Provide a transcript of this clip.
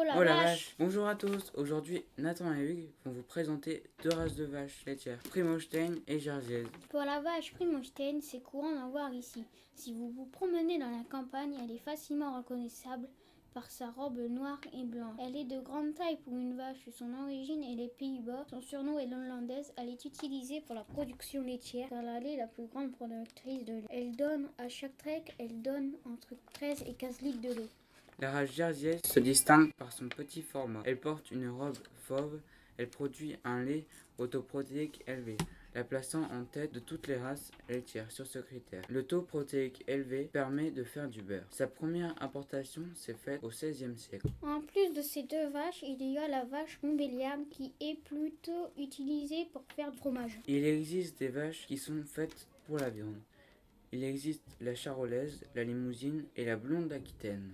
Oh la Oh la vache vache Bonjour à tous Aujourd'hui, Nathan et Hugues vont vous présenter deux races de vaches laitières, Primostein et Jersiaise. Pour la vache Primostein, c'est courant d'en voir ici. Si vous vous promenez dans la campagne, elle est facilement reconnaissable par sa robe noire et blanche. Elle est de grande taille pour une vache. Son origine est les Pays-Bas. Son surnom est l'hollandaise. Elle est utilisée pour la production laitière car elle est la plus grande productrice de lait. Elle donne à chaque trek, elle donne entre 13 et 15 litres de lait. La race Jersiaise se distingue par son petit format. Elle porte une robe fauve. Elle produit un lait autoprotéique élevé, la plaçant en tête de toutes les races laitières sur ce critère. Le taux protéique élevé permet de faire du beurre. Sa première importation s'est faite au XVIe siècle. En plus de ces deux vaches, il y a la vache montbéliarde qui est plutôt utilisée pour faire du fromage. Il existe des vaches qui sont faites pour la viande. Il existe la charolaise, la limousine et la blonde d'Aquitaine.